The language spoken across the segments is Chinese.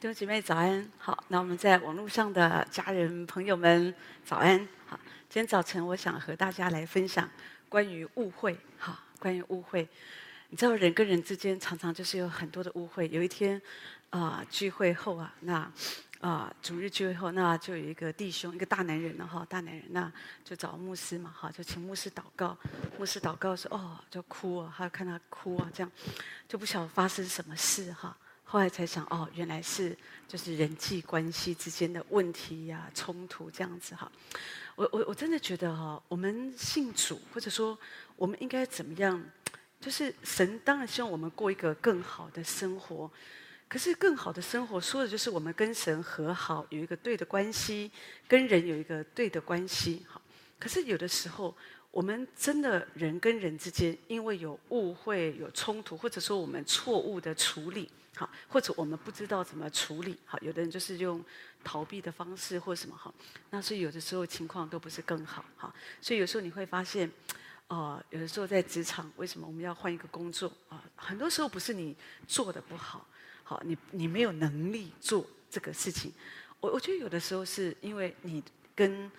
弟兄姐妹早安，好，那我们在网络上的家人朋友们早安，好，今天早晨我想和大家来分享关于误会，好，关于误会，你知道人跟人之间常常就是有很多的误会。有一天啊、聚会后啊，那啊、呃、主日聚会后，那就有一个弟兄，一个大男人了哈，大男人那就找牧师嘛，哈，就请牧师祷告，牧师祷告说哦，就哭啊，他看他哭啊，这样就不晓得发生什么事哈。后来才想，哦，原来是就是人际关系之间的问题呀、啊、冲突这样子哈。我我我真的觉得哈，我们信主，或者说我们应该怎么样？就是神当然希望我们过一个更好的生活，可是更好的生活说的就是我们跟神和好，有一个对的关系，跟人有一个对的关系。好，可是有的时候。我们真的人跟人之间，因为有误会、有冲突，或者说我们错误的处理，好，或者我们不知道怎么处理，好，有的人就是用逃避的方式或什么，好，那所以有的时候情况都不是更好，好，所以有时候你会发现，呃，有的时候在职场，为什么我们要换一个工作啊？很多时候不是你做的不好，好，你你没有能力做这个事情，我我觉得有的时候是因为你跟。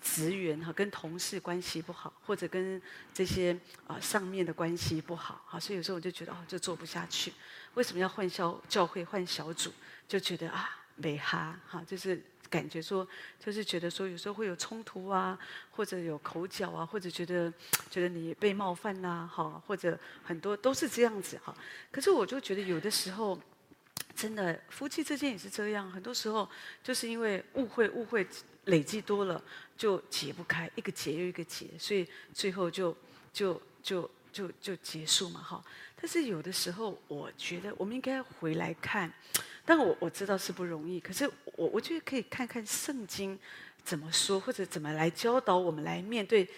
职员哈跟同事关系不好，或者跟这些啊、上面的关系不好，好，所以有时候我就觉得哦，就做不下去。为什么要换校教会换小组？就觉得啊没哈哈，就是感觉说，就是觉得说有时候会有冲突啊，或者有口角啊，或者觉得觉得你被冒犯呐、啊，哈，或者很多都是这样子哈。可是我就觉得有的时候，真的夫妻之间也是这样，很多时候就是因为误会误会。累积多了就解不开，一个结又一个结，所以最后就就就就就结束嘛，哈。但是有的时候，我觉得我们应该回来看，但我我知道是不容易，可是我我觉得可以看看圣经怎么说，或者怎么来教导我们来面对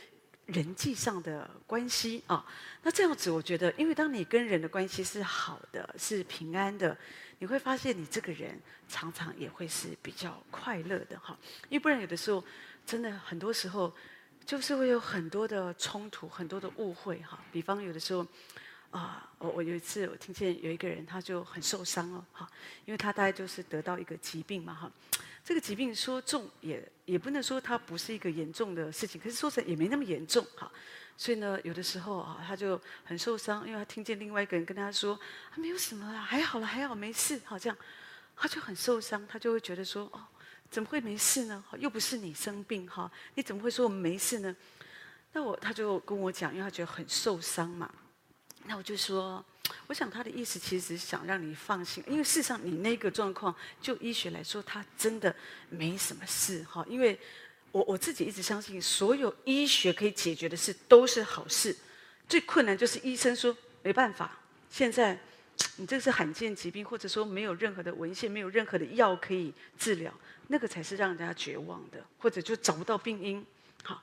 人际上的关系啊。那这样子，我觉得，因为当你跟人的关系是好的，是平安的。你会发现，你这个人常常也会是比较快乐的哈，因为不然有的时候，真的很多时候，就是会有很多的冲突，很多的误会哈。比方有的时候，啊，我我有一次我听见有一个人他就很受伤了哈，因为他大概就是得到一个疾病嘛哈，这个疾病说重也也不能说它不是一个严重的事情，可是说成也没那么严重哈。所以呢，有的时候啊，他就很受伤，因为他听见另外一个人跟他说：“啊，没有什么啦，还好了，还好，没事。”好，这样，他就很受伤，他就会觉得说：“哦，怎么会没事呢？又不是你生病哈，你怎么会说我们没事呢？”那我他就跟我讲，因为他觉得很受伤嘛。那我就说，我想他的意思其实想让你放心，因为事实上你那个状况，就医学来说，他真的没什么事哈，因为。我我自己一直相信，所有医学可以解决的事都是好事。最困难就是医生说没办法，现在你这是罕见疾病，或者说没有任何的文献，没有任何的药可以治疗，那个才是让人家绝望的，或者就找不到病因。好，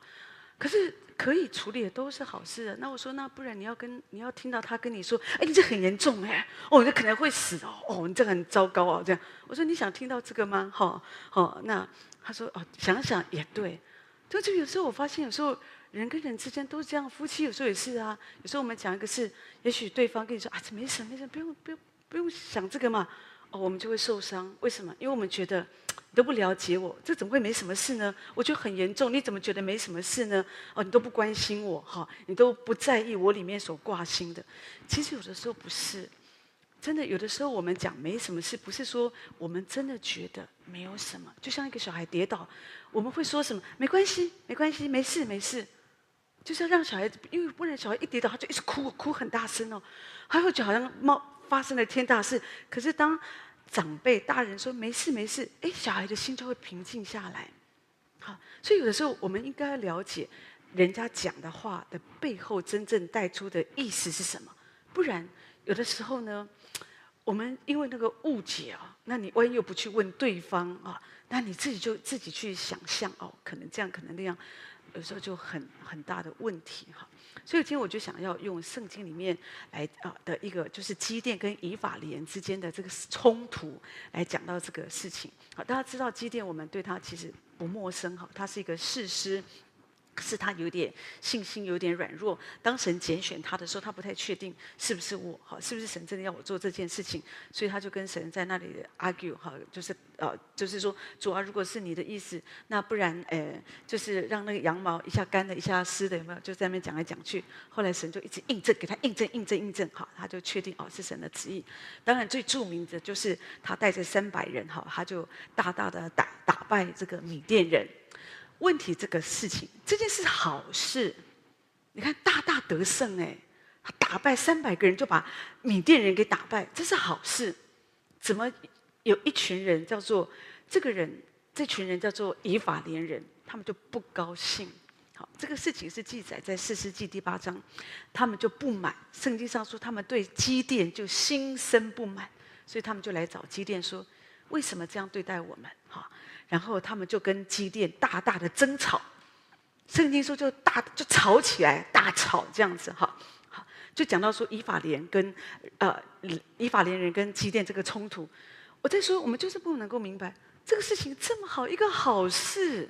可是可以处理的都是好事啊。那我说，那不然你要跟你要听到他跟你说，哎，你这很严重哎，哦，你这可能会死哦，哦，你这很糟糕哦，这样。我说你想听到这个吗？好，好，那。他说：“哦，想想也对，就就有时候我发现，有时候人跟人之间都是这样，夫妻有时候也是啊。有时候我们讲一个事，也许对方跟你说啊，这没什么，没什么，不用不用不用想这个嘛。哦，我们就会受伤。为什么？因为我们觉得你都不了解我，这怎么会没什么事呢？我觉得很严重，你怎么觉得没什么事呢？哦，你都不关心我，哈，你都不在意我里面所挂心的。其实有的时候不是。”真的，有的时候我们讲没什么事，不是说我们真的觉得没有什么。就像一个小孩跌倒，我们会说什么？没关系，没关系，没事，没事。就是要让小孩子，因为不然小孩一跌倒，他就一直哭，哭很大声哦，还会觉得好像冒发生了天大事。可是当长辈大人说没事没事，哎，小孩的心就会平静下来。好，所以有的时候我们应该了解人家讲的话的背后真正带出的意思是什么，不然有的时候呢。我们因为那个误解啊，那你万一又不去问对方啊，那你自己就自己去想象哦，可能这样，可能那样，有时候就很很大的问题哈。所以今天我就想要用圣经里面来啊的一个，就是基甸跟以法莲之间的这个冲突来讲到这个事情。好，大家知道基甸，我们对他其实不陌生哈，他是一个士师。可是他有点信心，有点软弱。当神拣选他的时候，他不太确定是不是我，哈，是不是神真的要我做这件事情？所以他就跟神在那里 argue，哈，就是呃，就是说主啊，如果是你的意思，那不然，呃，就是让那个羊毛一下干的，一下湿的，有没有？就在那边讲来讲去。后来神就一直印证，给他印证，印证，印证，哈，他就确定哦，是神的旨意。当然最著名的就是他带着三百人，哈，他就大大的打打败这个米甸人。问题这个事情，这件事好事，你看大大得胜哎，他打败三百个人就把缅甸人给打败，这是好事。怎么有一群人叫做这个人，这群人叫做以法莲人，他们就不高兴。好，这个事情是记载在四世纪第八章，他们就不满。圣经上说他们对基甸就心生不满，所以他们就来找基甸说：为什么这样对待我们？哈。然后他们就跟基甸大大的争吵，圣经说就大就吵起来，大吵这样子哈，好就讲到说以法莲跟呃以法莲人跟基甸这个冲突，我在说我们就是不能够明白这个事情这么好一个好事，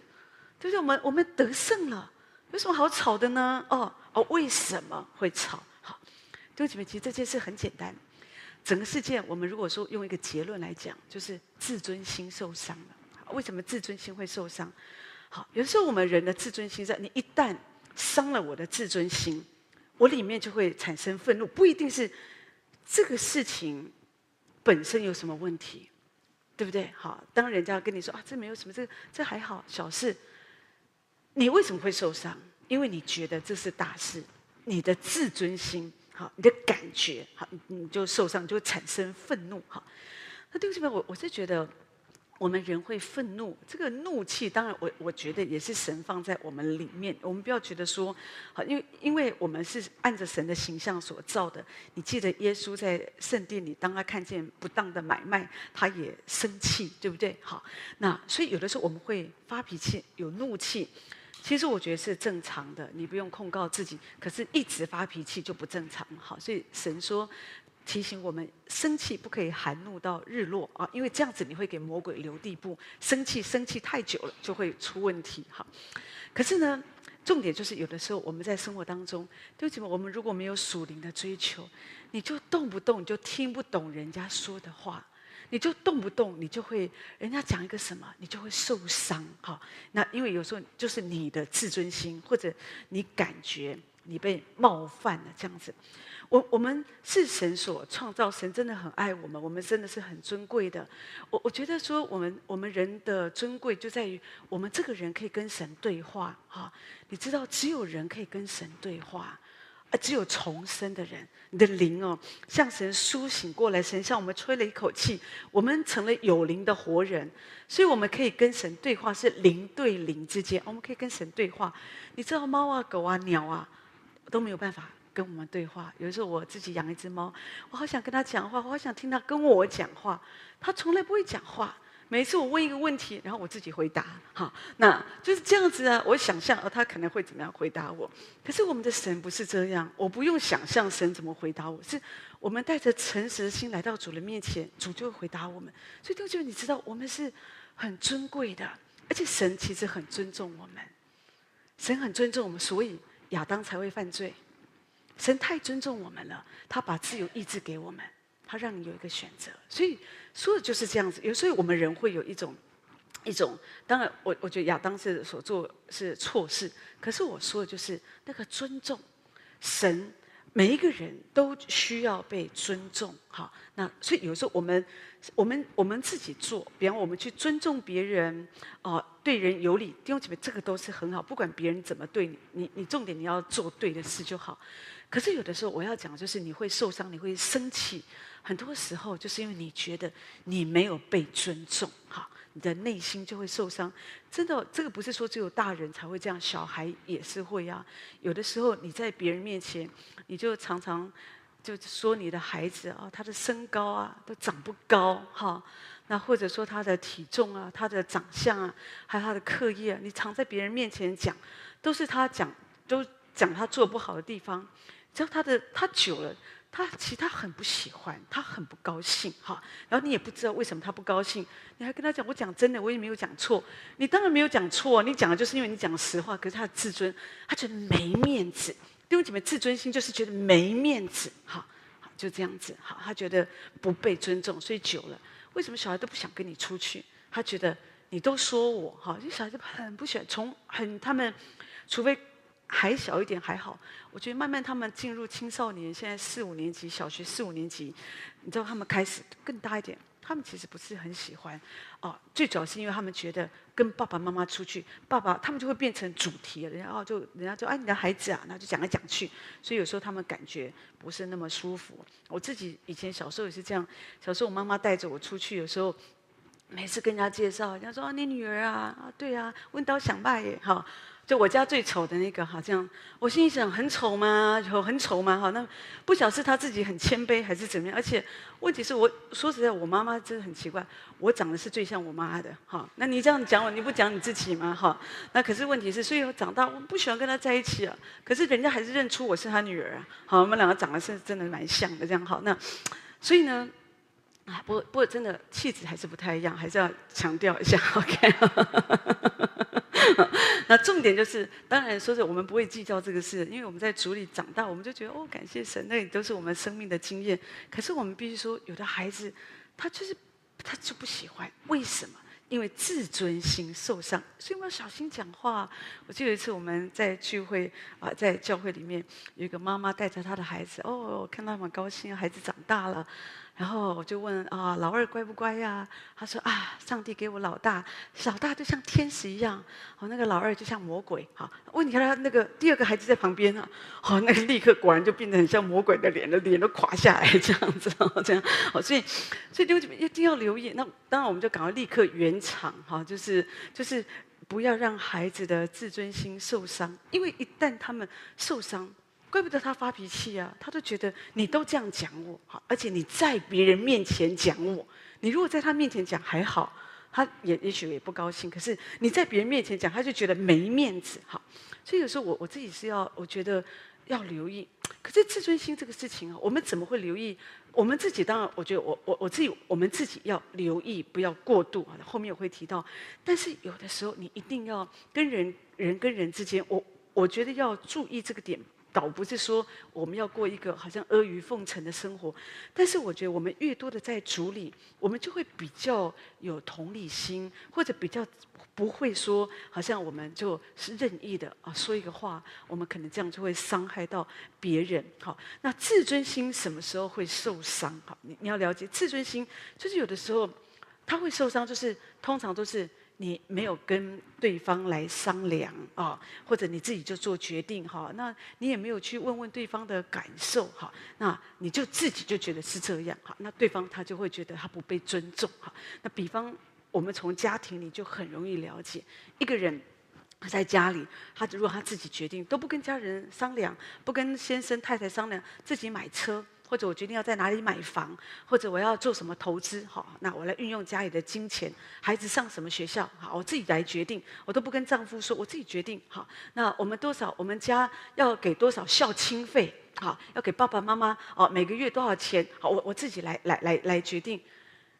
就是我们我们得胜了，有什么好吵的呢？哦哦，为什么会吵？好，弟兄姐妹，其实这件事很简单，整个事件我们如果说用一个结论来讲，就是自尊心受伤了。为什么自尊心会受伤？好，有时候我们人的自尊心在你一旦伤了我的自尊心，我里面就会产生愤怒。不一定是这个事情本身有什么问题，对不对？好，当人家跟你说啊，这没有什么，这这还好，小事。你为什么会受伤？因为你觉得这是大事，你的自尊心，好，你的感觉，好，你就受伤，就会产生愤怒。好，那对不起，我我是觉得。我们人会愤怒，这个怒气当然我我觉得也是神放在我们里面。我们不要觉得说，好，因为因为我们是按着神的形象所造的。你记得耶稣在圣殿里，当他看见不当的买卖，他也生气，对不对？好，那所以有的时候我们会发脾气，有怒气，其实我觉得是正常的，你不用控告自己。可是，一直发脾气就不正常。好，所以神说。提醒我们，生气不可以含怒到日落啊，因为这样子你会给魔鬼留地步。生气生气太久了就会出问题。哈，可是呢，重点就是有的时候我们在生活当中，对不起，我们如果没有属灵的追求，你就动不动就听不懂人家说的话，你就动不动你就会人家讲一个什么，你就会受伤。哈，那因为有时候就是你的自尊心，或者你感觉你被冒犯了这样子。我我们是神所创造，神真的很爱我们，我们真的是很尊贵的。我我觉得说，我们我们人的尊贵就在于我们这个人可以跟神对话哈。你知道，只有人可以跟神对话，啊只有重生的人，你的灵哦，向神苏醒过来，神向我们吹了一口气，我们成了有灵的活人，所以我们可以跟神对话，是灵对灵之间，我们可以跟神对话。你知道，猫啊、狗啊、鸟啊都没有办法。跟我们对话，有时候我自己养一只猫，我好想跟它讲话，我好想听它跟我讲话，它从来不会讲话。每次我问一个问题，然后我自己回答，好，那就是这样子啊。我想象哦，它可能会怎么样回答我？可是我们的神不是这样，我不用想象神怎么回答我，是我们带着诚实的心来到主的面前，主就会回答我们。所以，就你知道，我们是很尊贵的，而且神其实很尊重我们，神很尊重我们，所以亚当才会犯罪。神太尊重我们了，他把自由意志给我们，他让你有一个选择。所以说的就是这样子。有时候我们人会有一种一种，当然我我觉得亚当是所做是错事，可是我说的就是那个尊重神，每一个人都需要被尊重。好，那所以有时候我们我们我们自己做，比方我们去尊重别人，哦、对人有礼，弟兄姐妹，这个都是很好。不管别人怎么对你，你你重点你要做对的事就好。可是有的时候，我要讲就是你会受伤，你会生气。很多时候就是因为你觉得你没有被尊重，哈，你的内心就会受伤。真的，这个不是说只有大人才会这样，小孩也是会啊。有的时候你在别人面前，你就常常就说你的孩子啊，他的身高啊都长不高，哈。那或者说他的体重啊，他的长相啊，还有他的课业啊，你常在别人面前讲，都是他讲，都讲他做不好的地方。只要他的他久了，他其实他很不喜欢，他很不高兴，哈。然后你也不知道为什么他不高兴，你还跟他讲，我讲真的，我也没有讲错。你当然没有讲错，你讲的就是因为你讲实话。可是他的自尊，他觉得没面子。弟兄姐妹，自尊心就是觉得没面子，哈，就这样子，哈。他觉得不被尊重，所以久了，为什么小孩都不想跟你出去？他觉得你都说我，哈，这小孩子很不喜欢，从很他们，除非。还小一点还好，我觉得慢慢他们进入青少年，现在四五年级，小学四五年级，你知道他们开始更大一点，他们其实不是很喜欢，哦，最主要是因为他们觉得跟爸爸妈妈出去，爸爸他们就会变成主题，人家哦就人家就哎你的孩子啊，那就讲来讲去，所以有时候他们感觉不是那么舒服。我自己以前小时候也是这样，小时候我妈妈带着我出去，有时候每次跟人家介绍，人家说啊你女儿啊啊对啊，问刀想拜耶哈。就我家最丑的那个，好像我心里想，很丑吗？有很丑吗？好，那不晓得是他自己很谦卑还是怎么样？而且问题是我说实在，我妈妈真的很奇怪，我长得是最像我妈的。哈，那你这样讲我，你不讲你自己吗？哈，那可是问题是，所以我长大我不喜欢跟他在一起啊。可是人家还是认出我是他女儿啊。好，我们两个长得是真的蛮像的，这样好。那所以呢，啊，不不过真的气质还是不太一样，还是要强调一下。OK。那重点就是，当然说是我们不会计较这个事，因为我们在主里长大，我们就觉得哦，感谢神，那也都是我们生命的经验。可是我们必须说，有的孩子他就是他就不喜欢，为什么？因为自尊心受伤，所以我们要小心讲话。我记得有一次我们在聚会啊，在教会里面，有一个妈妈带着她的孩子，哦，看到很高兴，孩子长大了。然后我就问啊，老二乖不乖呀？他说啊，上帝给我老大，老大就像天使一样，哦，那个老二就像魔鬼。好，问题他那个第二个孩子在旁边啊，好，那个立刻果然就变得很像魔鬼的脸，的脸都垮下来这样子，这样。好，所以所以就一定要留意。那当然我们就赶快立刻圆场，哈，就是就是不要让孩子的自尊心受伤，因为一旦他们受伤。怪不得他发脾气啊！他都觉得你都这样讲我，好，而且你在别人面前讲我，你如果在他面前讲还好，他也也许也不高兴。可是你在别人面前讲，他就觉得没面子，好。所以有时候我我自己是要，我觉得要留意。可是自尊心这个事情啊，我们怎么会留意？我们自己当然，我觉得我我我自己，我们自己要留意，不要过度啊。后面我会提到，但是有的时候你一定要跟人人跟人之间，我我觉得要注意这个点。倒不是说我们要过一个好像阿谀奉承的生活，但是我觉得我们越多的在主里，我们就会比较有同理心，或者比较不会说好像我们就是任意的啊说一个话，我们可能这样就会伤害到别人。好，那自尊心什么时候会受伤？好，你你要了解自尊心，就是有的时候他会受伤，就是通常都是。你没有跟对方来商量啊，或者你自己就做决定哈，那你也没有去问问对方的感受哈，那你就自己就觉得是这样哈，那对方他就会觉得他不被尊重哈。那比方我们从家庭里就很容易了解，一个人他在家里，他如果他自己决定，都不跟家人商量，不跟先生太太商量，自己买车。或者我决定要在哪里买房，或者我要做什么投资，好，那我来运用家里的金钱，孩子上什么学校，好，我自己来决定，我都不跟丈夫说，我自己决定，好，那我们多少，我们家要给多少孝亲费，好，要给爸爸妈妈，哦，每个月多少钱，好，我我自己来来来来决定。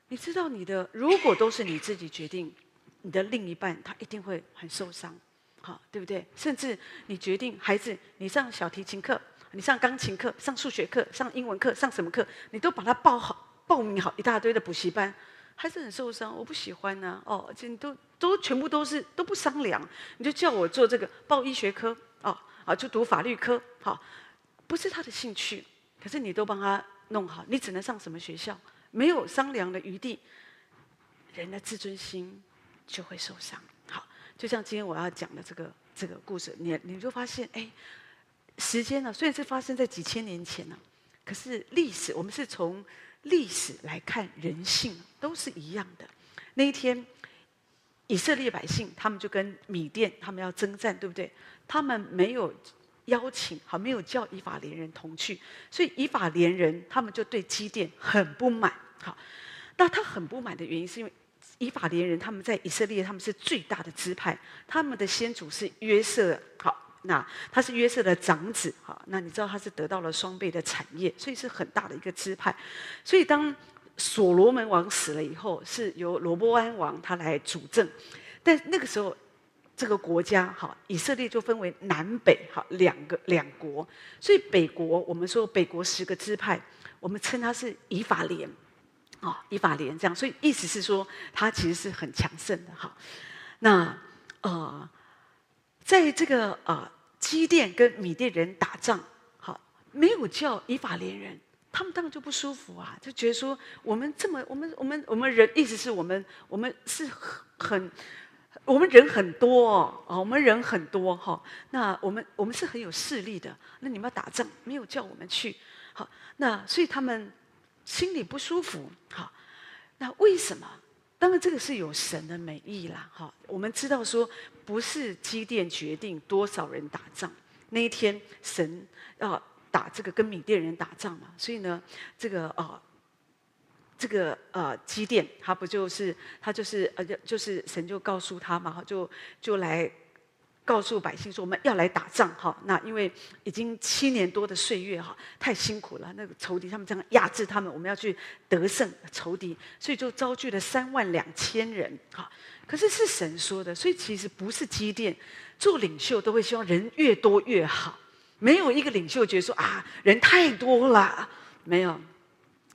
你知道你的，如果都是你自己决定，你的另一半他一定会很受伤，好，对不对？甚至你决定孩子，你上小提琴课。你上钢琴课、上数学课、上英文课、上什么课，你都把它报好、报名好一大堆的补习班，还是很受伤。我不喜欢呢、哦，而且你都都全部都是都不商量，你就叫我做这个报医学科，哦，啊，就读法律科，好、不是他的兴趣，可是你都帮他弄好，你只能上什么学校，没有商量的余地，人的自尊心就会受伤。好，就像今天我要讲的这个这个故事，你你就发现，哎。时间呢，虽然是发生在几千年前呢，可是历史我们是从历史来看人性，都是一样的。那一天，以色列百姓他们就跟米甸他们要征战，对不对？他们没有邀请，好，没有叫以法莲人同去，所以以法莲人他们就对基甸很不满。好，那他很不满的原因是因为以法莲人他们在以色列他们是最大的支派，他们的先祖是约瑟，好。那他是约瑟的长子，哈，那你知道他是得到了双倍的产业，所以是很大的一个支派。所以当所罗门王死了以后，是由罗波安王他来主政，但那个时候这个国家哈，以色列就分为南北哈两个两国，所以北国我们说北国十个支派，我们称它是以法莲，啊，以法莲这样，所以意思是说它其实是很强盛的哈。那呃，在这个啊。呃基甸跟米甸人打仗，好，没有叫以法莲人，他们当然就不舒服啊，就觉得说我们这么，我们我们我们人，意思是我们我们是很，我们人很多哦，我们人很多哈，那我们我们是很有势力的，那你们要打仗，没有叫我们去，好，那所以他们心里不舒服，好，那为什么？当然，这个是有神的美意啦，哈。我们知道说，不是基甸决定多少人打仗，那一天神要打这个跟缅甸人打仗嘛，所以呢，这个啊，这个呃基甸他不就是他就是呃就就是神就告诉他嘛，就就来。告诉百姓说：“我们要来打仗，哈！那因为已经七年多的岁月，哈，太辛苦了。那个仇敌他们这样压制他们，我们要去得胜仇敌，所以就招聚了三万两千人，哈。可是是神说的，所以其实不是基甸做领袖都会希望人越多越好，没有一个领袖觉得说啊，人太多了，没有。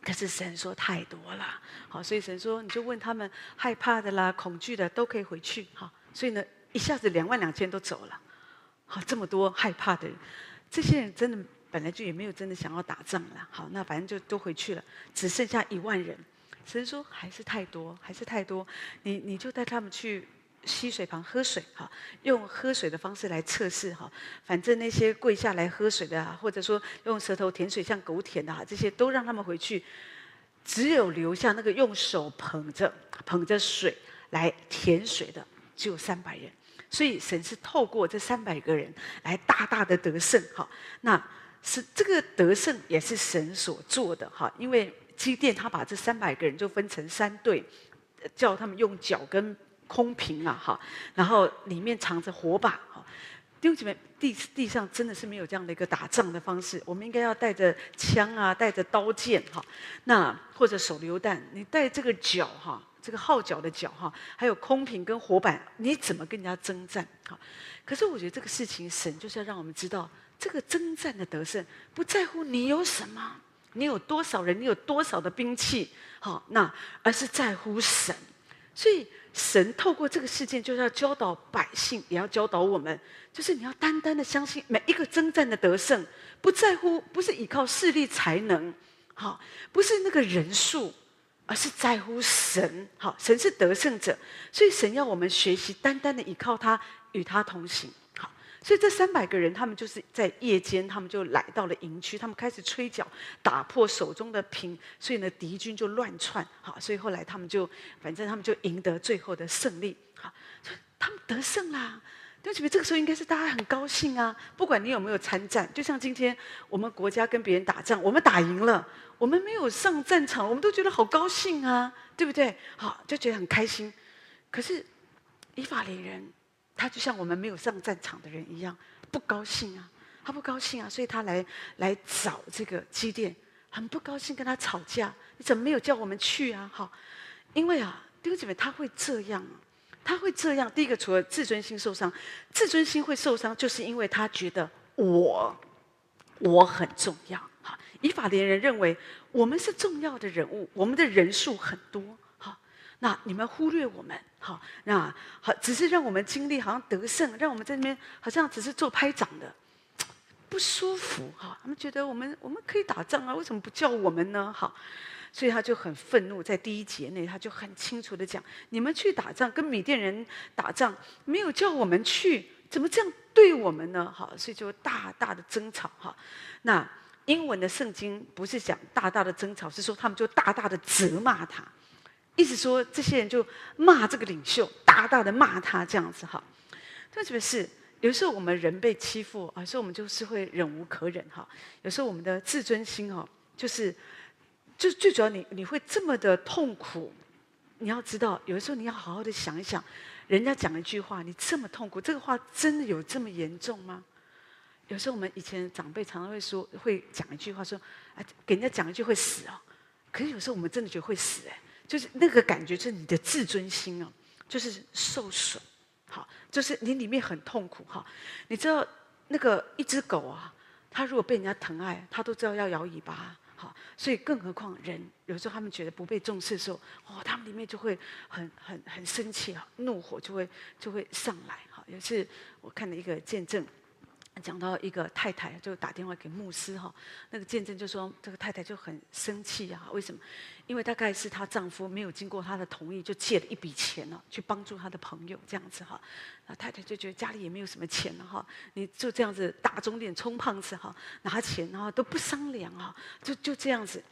可是神说太多了，好，所以神说你就问他们害怕的啦、恐惧的都可以回去，哈。所以呢。”一下子两万两千都走了，好，这么多害怕的人，这些人真的本来就也没有真的想要打仗了。好，那反正就都回去了，只剩下一万人。神说还是太多，还是太多。你你就带他们去溪水旁喝水，哈，用喝水的方式来测试，哈。反正那些跪下来喝水的，或者说用舌头舔水像狗舔的，哈，这些都让他们回去，只有留下那个用手捧着捧着水来舔水的，只有三百人。所以神是透过这三百个人来大大的得胜，哈，那是这个得胜也是神所做的，哈，因为基甸他把这三百个人就分成三队，叫他们用脚跟空瓶啊，哈，然后里面藏着火把，哈，弟兄姐妹，地地上真的是没有这样的一个打仗的方式，我们应该要带着枪啊，带着刀剑，哈，那或者手榴弹，你带这个脚，哈。这个号角的角哈，还有空瓶跟火板，你怎么跟人家征战？哈，可是我觉得这个事情，神就是要让我们知道，这个征战的得胜，不在乎你有什么，你有多少人，你有多少的兵器，好，那而是在乎神。所以神透过这个事件，就是要教导百姓，也要教导我们，就是你要单单的相信，每一个征战的得胜，不在乎，不是依靠势力才能，好，不是那个人数。而是在乎神，好，神是得胜者，所以神要我们学习单单的依靠他，与他同行，好，所以这三百个人，他们就是在夜间，他们就来到了营区，他们开始吹角，打破手中的瓶，所以呢，敌军就乱窜，好，所以后来他们就，反正他们就赢得最后的胜利，好，所以他们得胜啦。对不起，这个时候应该是大家很高兴啊！不管你有没有参战，就像今天我们国家跟别人打仗，我们打赢了，我们没有上战场，我们都觉得好高兴啊，对不对？好，就觉得很开心。可是以法莲人，他就像我们没有上战场的人一样，不高兴啊，他不高兴啊，所以他来来找这个基甸，很不高兴跟他吵架。你怎么没有叫我们去啊？好，因为啊，弟兄姐妹，他会这样。他会这样，第一个除了自尊心受伤，自尊心会受伤，就是因为他觉得我我很重要。以法莲人认为我们是重要的人物，我们的人数很多。哈，那你们忽略我们，哈，那好，只是让我们经历好像得胜，让我们在那边好像只是做拍掌的，不舒服。哈，他们觉得我们我们可以打仗啊，为什么不叫我们呢？哈。所以他就很愤怒，在第一节内，他就很清楚的讲：你们去打仗，跟米甸人打仗，没有叫我们去，怎么这样对我们呢？哈，所以就大大的争吵哈。那英文的圣经不是讲大大的争吵，是说他们就大大的责骂他，意思说这些人就骂这个领袖，大大的骂他这样子哈。特别是有时候我们人被欺负，啊，所以我们就是会忍无可忍哈。有时候我们的自尊心哦，就是。就最主要你，你你会这么的痛苦，你要知道，有的时候你要好好的想一想，人家讲一句话，你这么痛苦，这个话真的有这么严重吗？有时候我们以前长辈常常会说，会讲一句话说，啊，给人家讲一句会死哦。可是有时候我们真的觉得会死哎，就是那个感觉，就是你的自尊心哦，就是受损，好，就是你里面很痛苦哈。你知道那个一只狗啊，它如果被人家疼爱，它都知道要摇尾巴，好，所以更何况人，有时候他们觉得不被重视的时候，哦，他们里面就会很很很生气啊，怒火就会就会上来哈。有一次我看了一个见证。讲到一个太太就打电话给牧师哈，那个见证就说这个太太就很生气啊，为什么？因为大概是她丈夫没有经过她的同意就借了一笔钱了，去帮助她的朋友这样子哈。那太太就觉得家里也没有什么钱了哈，你就这样子打肿脸充胖子哈，拿钱然后都不商量哈，就就这样子。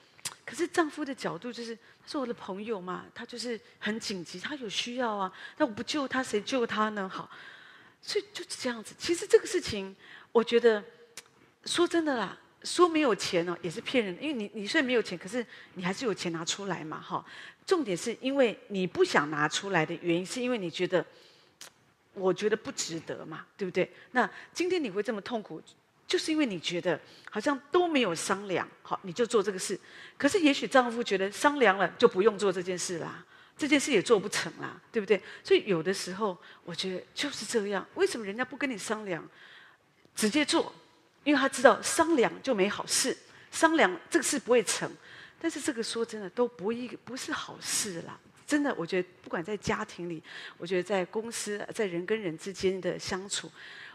可是丈夫的角度就是，他是我的朋友嘛，他就是很紧急，他有需要啊，那我不救他谁救他呢？好，所以就是这样子。其实这个事情。我觉得，说真的啦，说没有钱哦，也是骗人的。因为你你虽然没有钱，可是你还是有钱拿出来嘛，哈。重点是因为你不想拿出来的原因，是因为你觉得，我觉得不值得嘛，对不对？那今天你会这么痛苦，就是因为你觉得好像都没有商量，好，你就做这个事。可是也许丈夫觉得商量了就不用做这件事啦，这件事也做不成啦，对不对？所以有的时候我觉得就是这样。为什么人家不跟你商量？直接做，因为他知道商量就没好事，商量这个事不会成。但是这个说真的都不一不是好事啦，真的，我觉得不管在家庭里，我觉得在公司，在人跟人之间的相处，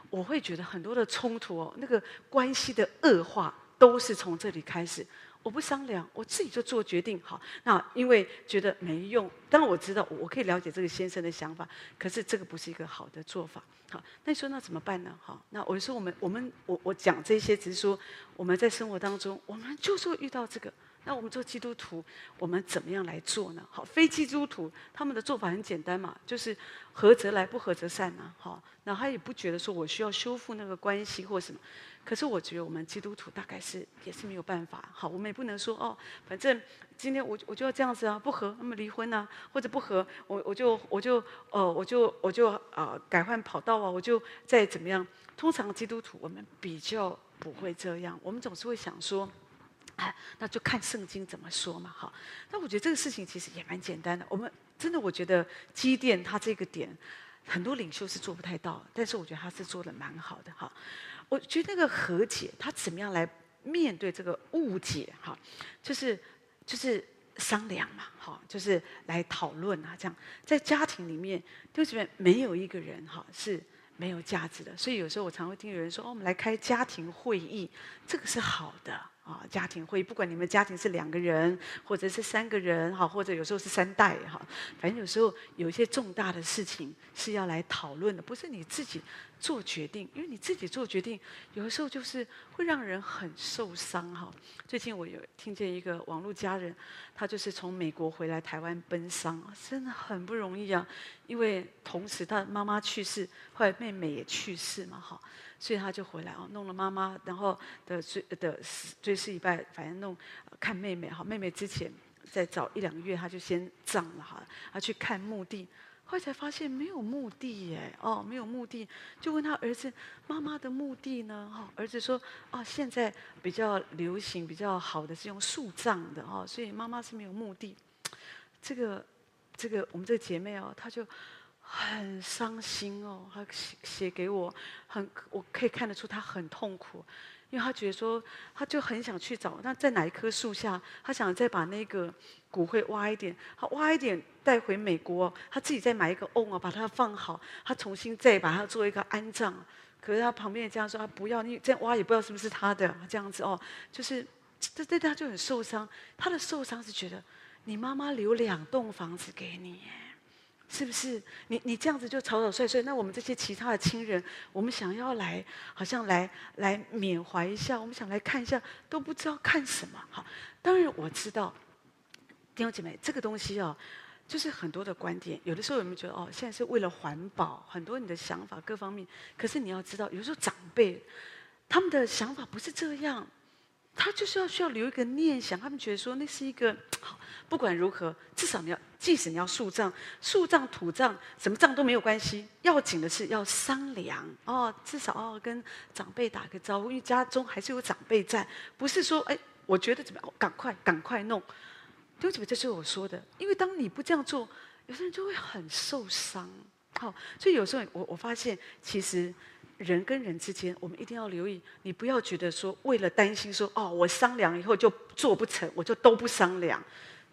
我会觉得很多的冲突哦，那个关系的恶化都是从这里开始。我不商量，我自己就做决定。好，那因为觉得没用，当然我知道我可以了解这个先生的想法，可是这个不是一个好的做法。好，那你说那怎么办呢？好，那我说我们我们我我讲这些，只是说我们在生活当中，我们就是遇到这个。那我们做基督徒，我们怎么样来做呢？好，非基督徒他们的做法很简单嘛，就是合则来，不合则散呐。好，那他也不觉得说我需要修复那个关系或什么。可是我觉得我们基督徒大概是也是没有办法。好，我们也不能说哦，反正今天我我就要这样子啊，不和那么离婚啊，或者不和我我就我就呃我就我就啊改换跑道啊，我就再怎么样。通常基督徒我们比较不会这样，我们总是会想说。哎，那就看圣经怎么说嘛，哈。那我觉得这个事情其实也蛮简单的。我们真的，我觉得基甸他这个点，很多领袖是做不太到，但是我觉得他是做的蛮好的，哈。我觉得那个和解，他怎么样来面对这个误解，哈，就是就是商量嘛，哈，就是来讨论啊，这样在家庭里面，就这边没有一个人哈是没有价值的。所以有时候我常会听有人说，哦，我们来开家庭会议，这个是好的。啊，家庭会议，不管你们家庭是两个人，或者是三个人，哈，或者有时候是三代，哈，反正有时候有一些重大的事情是要来讨论的，不是你自己做决定，因为你自己做决定，有的时候就是会让人很受伤，哈。最近我有听见一个网络家人，他就是从美国回来台湾奔丧，真的很不容易啊，因为同时他妈妈去世，后来妹妹也去世嘛，哈。所以他就回来啊，弄了妈妈，然后的追的追思一拜，反正弄看妹妹哈。妹妹之前再早一两个月，他就先葬了哈。他去看墓地，后来才发现没有墓地耶，哦，没有墓地，就问他儿子：“妈妈的墓地呢？”哈，儿子说：“啊，现在比较流行、比较好的是用树葬的哦，所以妈妈是没有墓地。”这个这个我们这个姐妹哦，她就。很伤心哦，他写写给我，很我可以看得出他很痛苦，因为他觉得说，他就很想去找那在哪一棵树下，他想再把那个骨灰挖一点，他挖一点带回美国，他自己再买一个瓮啊，把它放好，他重新再把它做一个安葬。可是他旁边这样说，他不要，你这样挖也不知道是不是他的这样子哦，就是这这他就很受伤，他的受伤是觉得你妈妈留两栋房子给你。是不是你你这样子就草草率率？那我们这些其他的亲人，我们想要来，好像来来缅怀一下，我们想来看一下，都不知道看什么。好，当然我知道，弟兄姐妹，这个东西哦，就是很多的观点。有的时候我们觉得哦，现在是为了环保，很多你的想法各方面。可是你要知道，有时候长辈他们的想法不是这样。他就是要需要留一个念想，他们觉得说那是一个好，不管如何，至少你要，即使你要树葬、树葬、土葬，什么葬都没有关系。要紧的是要商量哦，至少哦跟长辈打个招呼，因为家中还是有长辈在，不是说哎，我觉得怎么样，赶快赶快弄。对不起，这是我说的，因为当你不这样做，有些人就会很受伤。好，所以有时候我我发现其实。人跟人之间，我们一定要留意。你不要觉得说，为了担心说，哦，我商量以后就做不成，我就都不商量。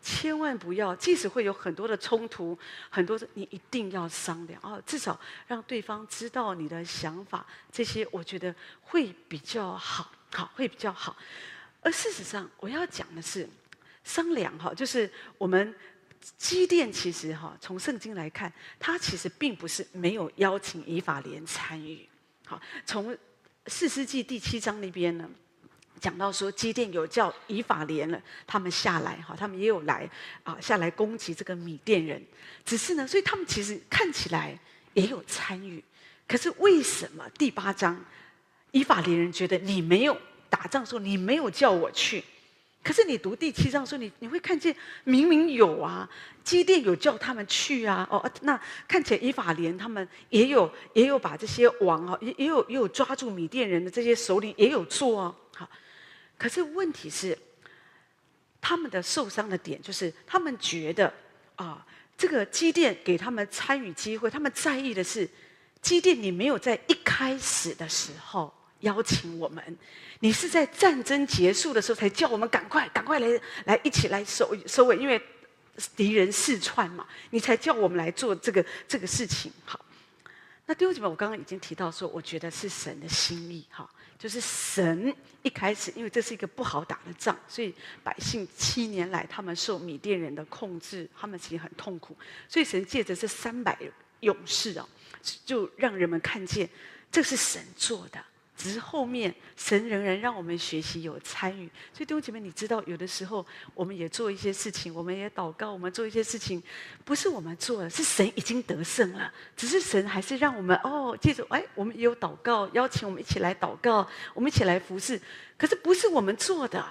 千万不要，即使会有很多的冲突，很多，你一定要商量哦，至少让对方知道你的想法。这些我觉得会比较好，好会比较好。而事实上，我要讲的是，商量哈，就是我们基甸其实哈，从圣经来看，他其实并不是没有邀请以法莲参与。好，从四世纪第七章那边呢，讲到说基甸有叫以法莲了，他们下来哈，他们也有来啊，下来攻击这个米甸人。只是呢，所以他们其实看起来也有参与。可是为什么第八章以法莲人觉得你没有打仗的时候，你没有叫我去？可是你读第七章的时候，你你会看见明明有啊，基甸有叫他们去啊，哦，那看起来以法莲他们也有也有把这些王啊，也也有也有抓住米甸人的这些首领也有做啊，好，可是问题是，他们的受伤的点就是他们觉得啊，这个基甸给他们参与机会，他们在意的是基甸你没有在一开始的时候。邀请我们，你是在战争结束的时候才叫我们赶快、赶快来来一起来收收尾，因为敌人四窜嘛，你才叫我们来做这个这个事情。好，那弟兄姐妹，我刚刚已经提到说，我觉得是神的心意哈，就是神一开始，因为这是一个不好打的仗，所以百姓七年来他们受米甸人的控制，他们其实很痛苦，所以神借着这三百勇士啊，就让人们看见这是神做的。只是后面神仍然让我们学习有参与，所以弟兄姐妹，你知道有的时候我们也做一些事情，我们也祷告，我们做一些事情，不是我们做了，是神已经得胜了。只是神还是让我们哦，记住哎，我们也有祷告，邀请我们一起来祷告，我们一起来服侍。可是不是我们做的，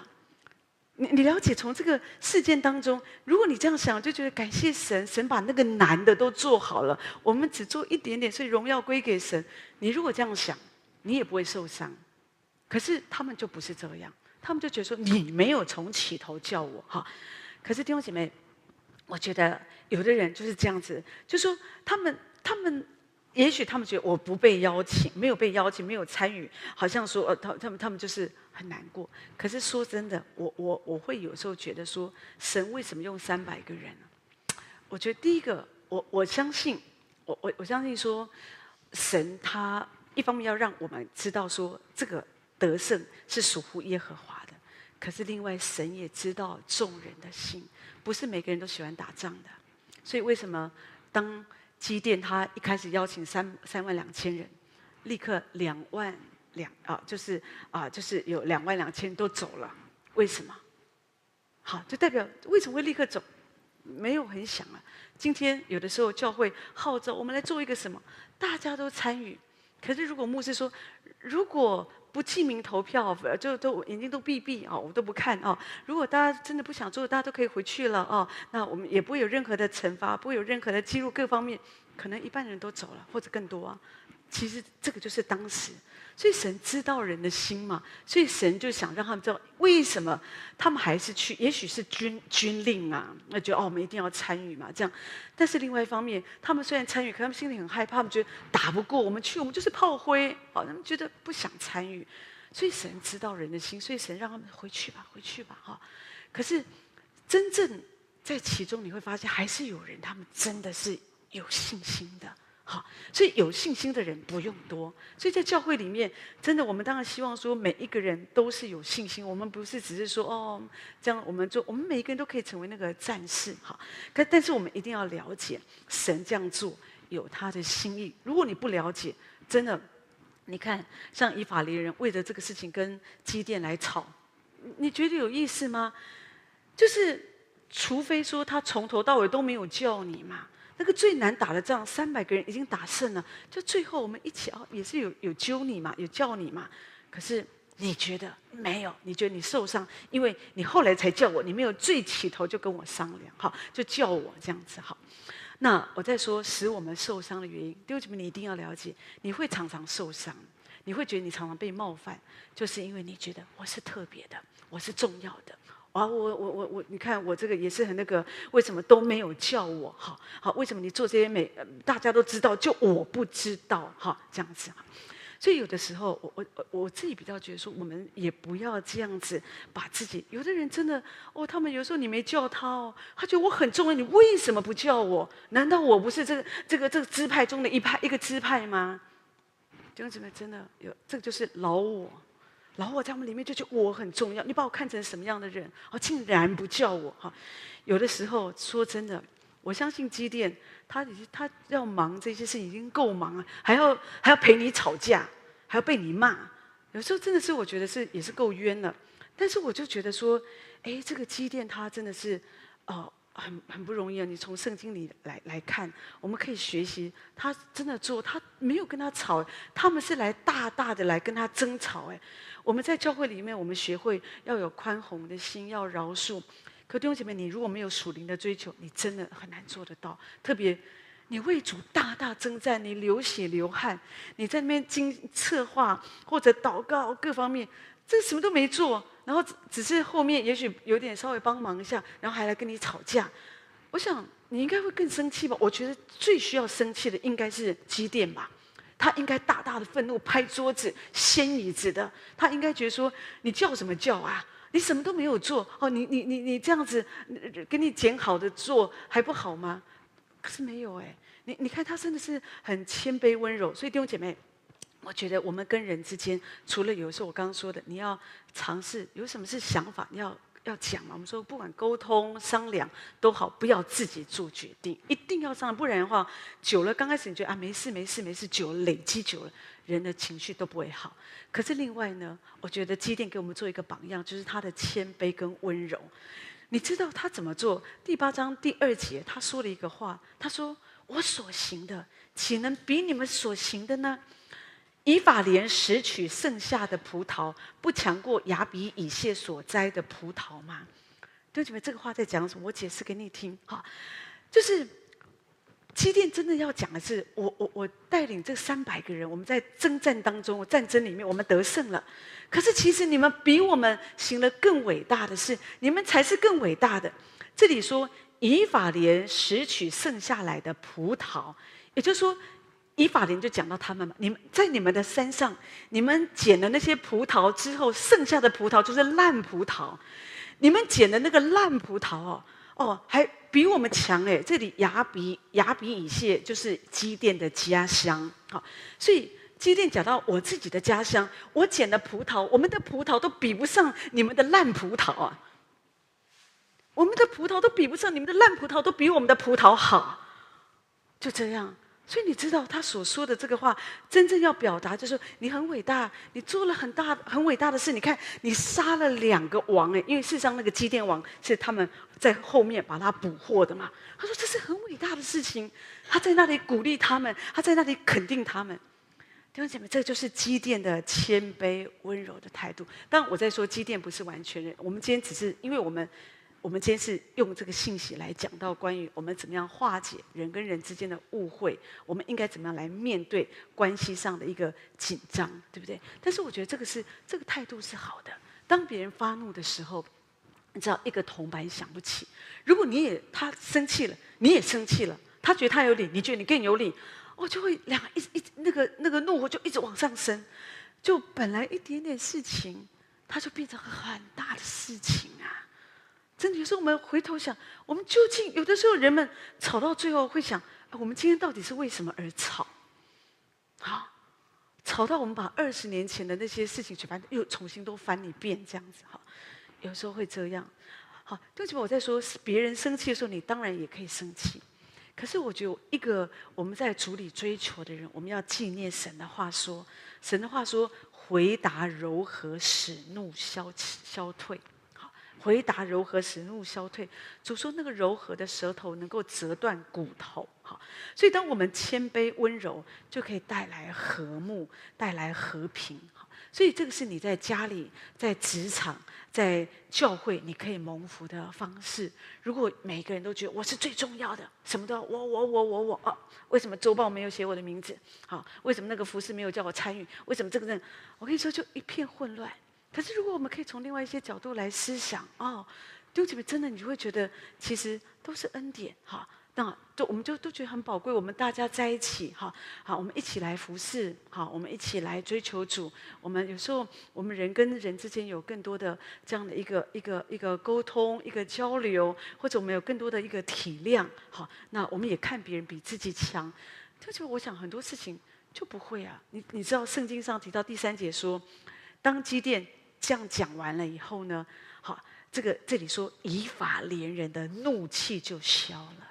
你你了解从这个事件当中，如果你这样想，就觉得感谢神，神把那个难的都做好了，我们只做一点点，所以荣耀归给神。你如果这样想。你也不会受伤，可是他们就不是这样，他们就觉得说你没有从起头叫我哈。可是弟兄姐妹，我觉得有的人就是这样子，就说他们他们也许他们觉得我不被邀请，没有被邀请，没有参与，好像说呃他他们他们就是很难过。可是说真的，我我我会有时候觉得说，神为什么用三百个人呢？我觉得第一个，我我相信，我我我相信说，神他。一方面要让我们知道说这个得胜是属乎耶和华的，可是另外神也知道众人的心，不是每个人都喜欢打仗的。所以为什么当基甸他一开始邀请三三万两千人，立刻两万两啊，就是啊，就是有两万两千人都走了？为什么？好，就代表为什么会立刻走？没有很想啊。今天有的时候教会号召我们来做一个什么，大家都参与。可是，如果牧师说，如果不记名投票，就都眼睛都闭闭啊，我都不看啊。如果大家真的不想做，大家都可以回去了啊。那我们也不会有任何的惩罚，不会有任何的记录，各方面可能一半人都走了，或者更多啊。其实这个就是当时。所以神知道人的心嘛，所以神就想让他们知道为什么他们还是去，也许是军军令啊，那就哦，我们一定要参与嘛，这样。但是另外一方面，他们虽然参与，可他们心里很害怕，他们觉得打不过我们去，我们就是炮灰，哦，他们觉得不想参与。所以神知道人的心，所以神让他们回去吧，回去吧，哈。可是真正在其中，你会发现还是有人，他们真的是有信心的。好，所以有信心的人不用多。所以在教会里面，真的，我们当然希望说每一个人都是有信心。我们不是只是说哦，这样我们做，我们每一个人都可以成为那个战士。好，可但是我们一定要了解神这样做有他的心意。如果你不了解，真的，你看像以法莲人为了这个事情跟基甸来吵，你觉得有意思吗？就是除非说他从头到尾都没有叫你嘛。那个最难打的仗，三百个人已经打胜了，就最后我们一起哦，也是有有揪你嘛，有叫你嘛。可是你觉得没有？你觉得你受伤，因为你后来才叫我，你没有最起头就跟我商量，好，就叫我这样子，好。那我再说使我们受伤的原因，弟兄姊妹，你一定要了解，你会常常受伤，你会觉得你常常被冒犯，就是因为你觉得我是特别的，我是重要的。啊，我我我我，你看我这个也是很那个，为什么都没有叫我？好好，为什么你做这些美，大家都知道，就我不知道？哈，这样子。所以有的时候，我我我自己比较觉得说，我们也不要这样子把自己。有的人真的哦，他们有时候你没叫他哦，他觉得我很重要，你为什么不叫我？难道我不是这个这个这个支派中的一派一个支派吗？弟兄姊妹，真的有这个就是老我，老我在我们里面就觉得我很重要。你把我看成什么样的人？哦，竟然不叫我哈！有的时候说真的，我相信基甸。他已经他要忙这些事已经够忙了，还要还要陪你吵架，还要被你骂，有时候真的是我觉得是也是够冤了。但是我就觉得说，哎，这个基甸他真的是，哦，很很不容易啊。你从圣经里来来看，我们可以学习他真的做，他没有跟他吵，他们是来大大的来跟他争吵。哎，我们在教会里面，我们学会要有宽宏的心，要饶恕。可弟兄姐妹，你如果没有属灵的追求，你真的很难做得到。特别，你为主大大征战，你流血流汗，你在那边经策划或者祷告各方面，这什么都没做，然后只是后面也许有点稍微帮忙一下，然后还来跟你吵架。我想你应该会更生气吧？我觉得最需要生气的应该是机电吧，他应该大大的愤怒，拍桌子、掀椅子的。他应该觉得说：“你叫什么叫啊？”你什么都没有做哦，你你你你这样子，给你捡好的做还不好吗？可是没有哎，你你看他真的是很谦卑温柔，所以弟兄姐妹，我觉得我们跟人之间，除了有时候我刚刚说的，你要尝试有什么是想法，你要。要讲嘛？我们说不管沟通商量都好，不要自己做决定，一定要商量，不然的话，久了刚开始你觉得啊没事没事没事，久了累积久了，人的情绪都不会好。可是另外呢，我觉得基甸给我们做一个榜样，就是他的谦卑跟温柔。你知道他怎么做？第八章第二节他说了一个话，他说：“我所行的，岂能比你们所行的呢？”以法莲拾取剩下的葡萄，不强过亚比以谢所摘的葡萄吗？弟兄姊妹，这个话在讲什么？我解释给你听哈，就是基甸真的要讲的是，我我我带领这三百个人，我们在征战当中，战争里面我们得胜了。可是其实你们比我们行了更伟大的事，你们才是更伟大的。这里说以法莲拾取剩下来的葡萄，也就是说。以法林就讲到他们嘛，你们在你们的山上，你们捡了那些葡萄之后，剩下的葡萄就是烂葡萄。你们捡的那个烂葡萄哦，哦，还比我们强哎。这里亚比亚比以谢就是基甸的家乡，好，所以基甸讲到我自己的家乡，我捡的葡萄，我们的葡萄都比不上你们的烂葡萄啊。我们的葡萄都比不上你们的烂葡萄，都比我们的葡萄好，就这样。所以你知道他所说的这个话，真正要表达就是你很伟大，你做了很大很伟大的事。你看，你杀了两个王哎，因为事实上那个基甸王是他们在后面把他捕获的嘛。他说这是很伟大的事情，他在那里鼓励他们，他在那里肯定他们。弟兄姐妹，这就是基甸的谦卑温柔的态度。当然我在说基甸不是完全人，我们今天只是因为我们。我们今天是用这个信息来讲到关于我们怎么样化解人跟人之间的误会，我们应该怎么样来面对关系上的一个紧张，对不对？但是我觉得这个是这个态度是好的。当别人发怒的时候，你知道一个铜板想不起。如果你也他生气了，你也生气了，他觉得他有理，你觉得你更有理，我就会两个一一那个那个怒火就一直往上升，就本来一点点事情，它就变成很大的事情啊。真的，有时候我们回头想，我们究竟有的时候人们吵到最后会想，我们今天到底是为什么而吵？好，吵到我们把二十年前的那些事情全部又重新都翻一遍，这样子哈。有时候会这样。好，对不起，我在说别人生气的时候，你当然也可以生气。可是我觉得一个我们在主里追求的人，我们要纪念神的话说，神的话说，回答柔和，使怒消消退。回答柔和，使怒消退。主说那个柔和的舌头能够折断骨头，好，所以当我们谦卑温柔，就可以带来和睦，带来和平。所以这个是你在家里、在职场、在教会，你可以蒙福的方式。如果每个人都觉得我是最重要的，什么都要我我我我我啊，为什么周报没有写我的名字？好，为什么那个服事没有叫我参与？为什么这个人？我跟你说，就一片混乱。可是如果我们可以从另外一些角度来思想，哦，弟兄姐妹，真的你就会觉得其实都是恩典，哈。那都我们就都觉得很宝贵，我们大家在一起哈，好，我们一起来服侍，好，我们一起来追求主。我们有时候我们人跟人之间有更多的这样的一个一个一个沟通、一个交流，或者我们有更多的一个体谅，好，那我们也看别人比自己强。这就我想很多事情就不会啊。你你知道圣经上提到第三节说，当基甸这样讲完了以后呢，好，这个这里说以法连人的怒气就消了。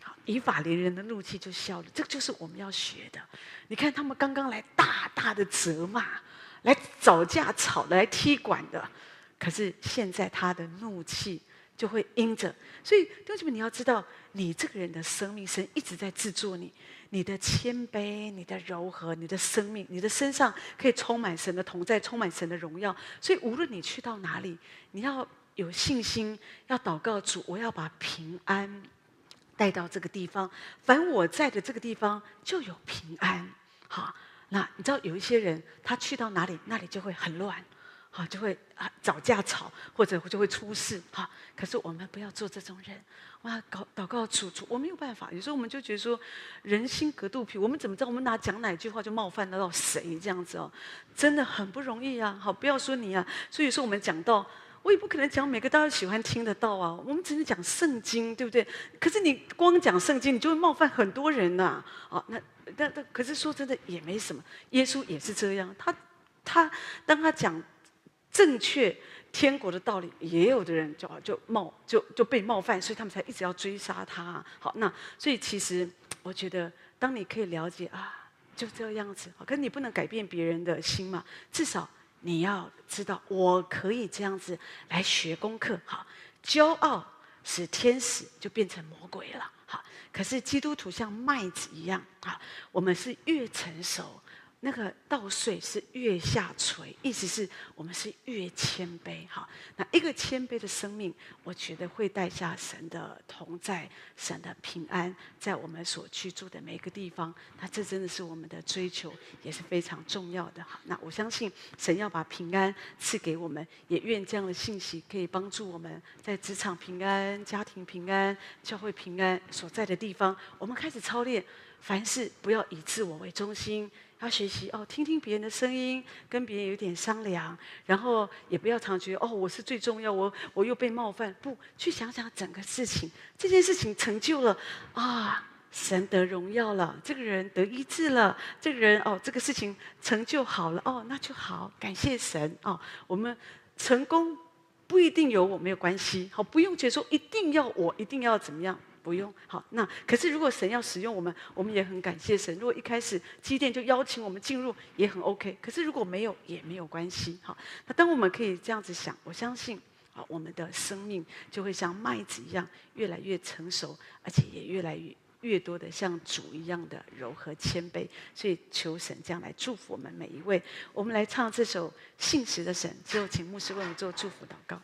好以法连人的怒气就消了，这个就是我们要学的。你看他们刚刚来大大的责骂，来找架吵，来踢馆的，可是现在他的怒气就会因着。所以弟兄姊妹，你要知道，你这个人的生命，神一直在制作你，你的谦卑、你的柔和、你的生命、你的身上可以充满神的同在，充满神的荣耀。所以无论你去到哪里，你要有信心，要祷告主，我要把平安。带到这个地方，凡我在的这个地方就有平安。好，那你知道有一些人，他去到哪里，那里就会很乱，好，就会啊找架吵，或者就会出事。哈，可是我们不要做这种人。哇，祷祷告主主，我没有办法。有时候我们就觉得说，人心隔肚皮，我们怎么知道？我们哪讲哪句话就冒犯得到谁？这样子哦，真的很不容易啊。好，不要说你啊。所以说我们讲到。我也不可能讲每个大家喜欢听得到啊，我们只是讲圣经，对不对？可是你光讲圣经，你就会冒犯很多人呐、啊。哦，那那那，可是说真的也没什么。耶稣也是这样，他他当他讲正确天国的道理，也有的人就就冒就就被冒犯，所以他们才一直要追杀他。好，那所以其实我觉得，当你可以了解啊，就这样子。可你不能改变别人的心嘛，至少。你要知道，我可以这样子来学功课，好，骄傲使天使就变成魔鬼了，好，可是基督徒像麦子一样，啊，我们是越成熟。那个稻穗是越下垂，意思是我们是越谦卑。好，那一个谦卑的生命，我觉得会带下神的同在，神的平安，在我们所居住的每一个地方。那这真的是我们的追求，也是非常重要的。好，那我相信神要把平安赐给我们，也愿这样的信息可以帮助我们在职场平安、家庭平安、教会平安所在的地方，我们开始操练，凡事不要以自我为中心。要学习哦，听听别人的声音，跟别人有点商量，然后也不要常觉得哦，我是最重要，我我又被冒犯。不，去想想整个事情，这件事情成就了啊，神得荣耀了，这个人得医治了，这个人哦，这个事情成就好了哦，那就好，感谢神哦。我们成功不一定有我没有关系，好，不用觉得说一定要我一定要怎么样。不用好，那可是如果神要使用我们，我们也很感谢神。如果一开始基甸就邀请我们进入，也很 OK。可是如果没有，也没有关系。好，那当我们可以这样子想，我相信啊，我们的生命就会像麦子一样，越来越成熟，而且也越来越越多的像主一样的柔和谦卑。所以求神这样来祝福我们每一位。我们来唱这首信实的神，之后请牧师为我们做祝福祷告。